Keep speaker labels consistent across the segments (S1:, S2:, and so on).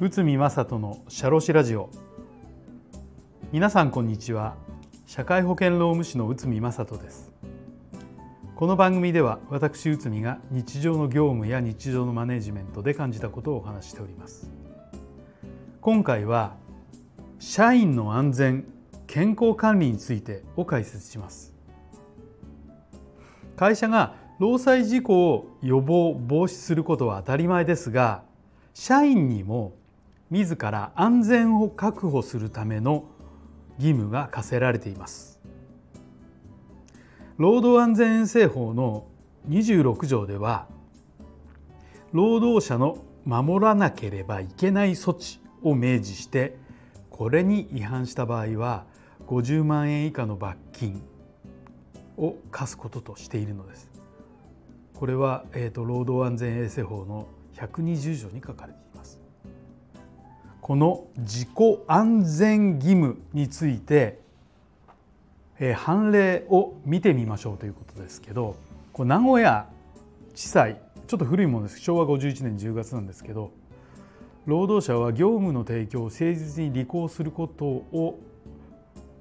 S1: 内海正人のシャロラジオ。皆さんこんにちは。社会保険労務士の内海正人です。この番組では私内海が日常の業務や日常のマネジメントで感じたことをお話しております。今回は社員の安全健康管理についてを解説します。会社が労災事故を予防防止することは当たり前ですが社員にも自ら安全を確保するための義務が課せられています労働安全衛生法の26条では労働者の守らなければいけない措置を明示してこれに違反した場合は50万円以下の罰金を課すこととしているのです。これは、えーと、労働安全衛生法の120条に書かれています。この自己安全義務について、えー、判例を見てみましょうということですけどこれ名古屋地裁ちょっと古いものです昭和51年10月なんですけど労働者は業務の提供を誠実に履行することを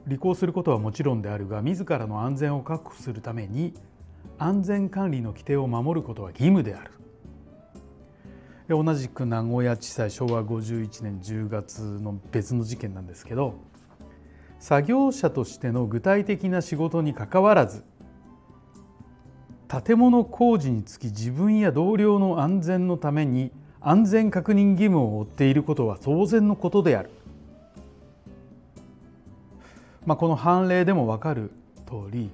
S1: 履行することはもちろんであるが自らの安全を確保するために安全管理の規定を守ることは義務である同じく名古屋地裁昭和51年10月の別の事件なんですけど作業者としての具体的な仕事にかかわらず建物工事につき自分や同僚の安全のために安全確認義務を負っていることは当然のことである。まあ、この判例でも分かる通り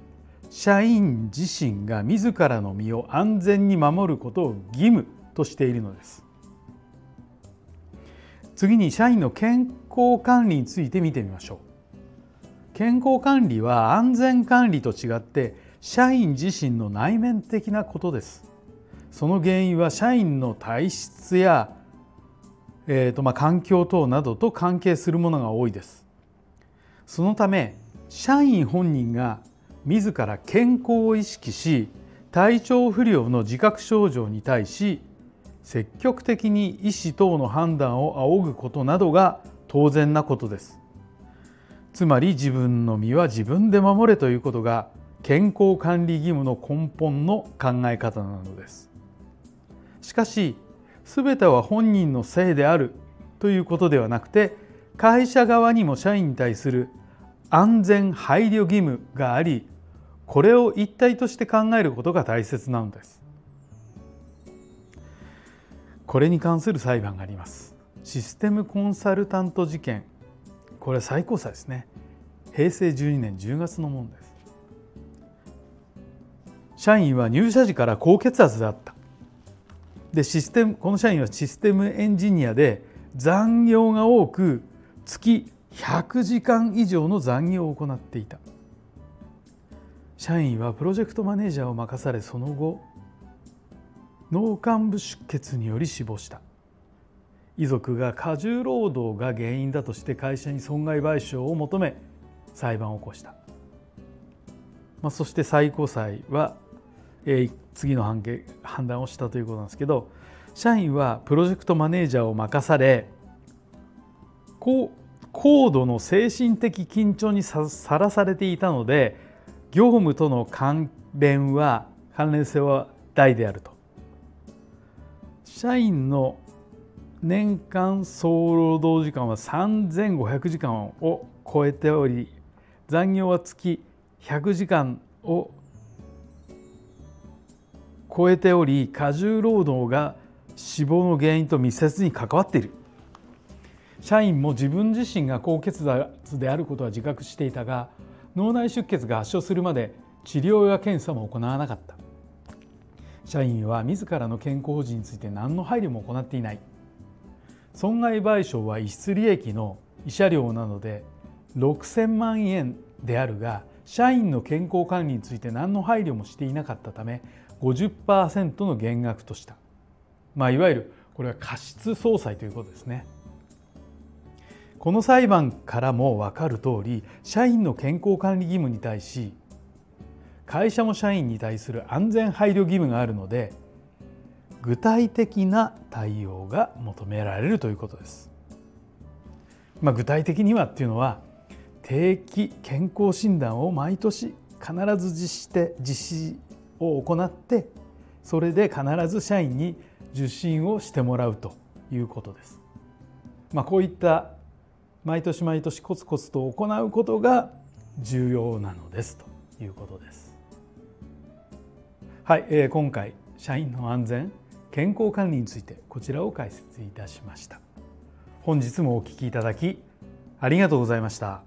S1: 社員自身が自らの身を安全に守ることを義務としているのです。次に社員の健康管理について見てみましょう。健康管理は安全管理と違って社員自身の内面的なことです。その原因は社員の体質や、えーとまあ、環境等などと関係するものが多いです。そのため社員本人が自ら健康を意識し体調不良の自覚症状に対し積極的に医師等の判断を仰ぐことなどが当然なことです。つまり自分の身は自分で守れということが健康管理義務の根本の考え方なのです。しかし全ては本人のせいであるということではなくて会社側にも社員に対する安全配慮義務がありこれを一体として考えることが大切なのです。これに関する裁判があります。システムコンサルタント事件。これは最高裁ですね。平成12年10月のものです。社員は入社時から高血圧であった。でシステムこの社員はシステムエンジニアで残業が多く月100時間以上の残業を行っていた。社員はプロジェクトマネージャーを任されその後脳幹部出血により死亡した。遺族が過重労働が原因だとして会社に損害賠償を求め裁判を起こした、まあ、そして最高裁は、えー、次の判決判断をしたということなんですけど社員はプロジェクトマネージャーを任され高高度の精神的緊張にさらされていたので業務との関連は関連性は大であると。社員の年間総労働時間は3500時間を超えており残業は月100時間を超えており過重労働が死亡の原因と密接に関わっている。社員も自分自身が高血圧であることは自覚していたが脳内出血が発症するまで治療や検査も行わなかった。社員は自らの健康保持について何の配慮も行っていない。損害賠償は逸失利益の慰謝料なので6000万円であるが社員の健康管理について何の配慮もしていなかったため50%の減額とした、まあ、いわゆるこれは過失総裁ということですね。この裁判からも分かる通り社員の健康管理義務に対し会社も社員に対する安全配慮義務があるので具体的な対応が求められるということです。まあ、具体的にはっていうのは定期健康診断を毎年必ず実施して実施を行ってそれで必ず社員に受診をしてもらうということです。まあ、こういった毎年毎年コツコツと行うことが重要なのですということです。はい、えー、今回社員の安全健康管理についてこちらを解説いたしました。本日もお聞きいただきありがとうございました。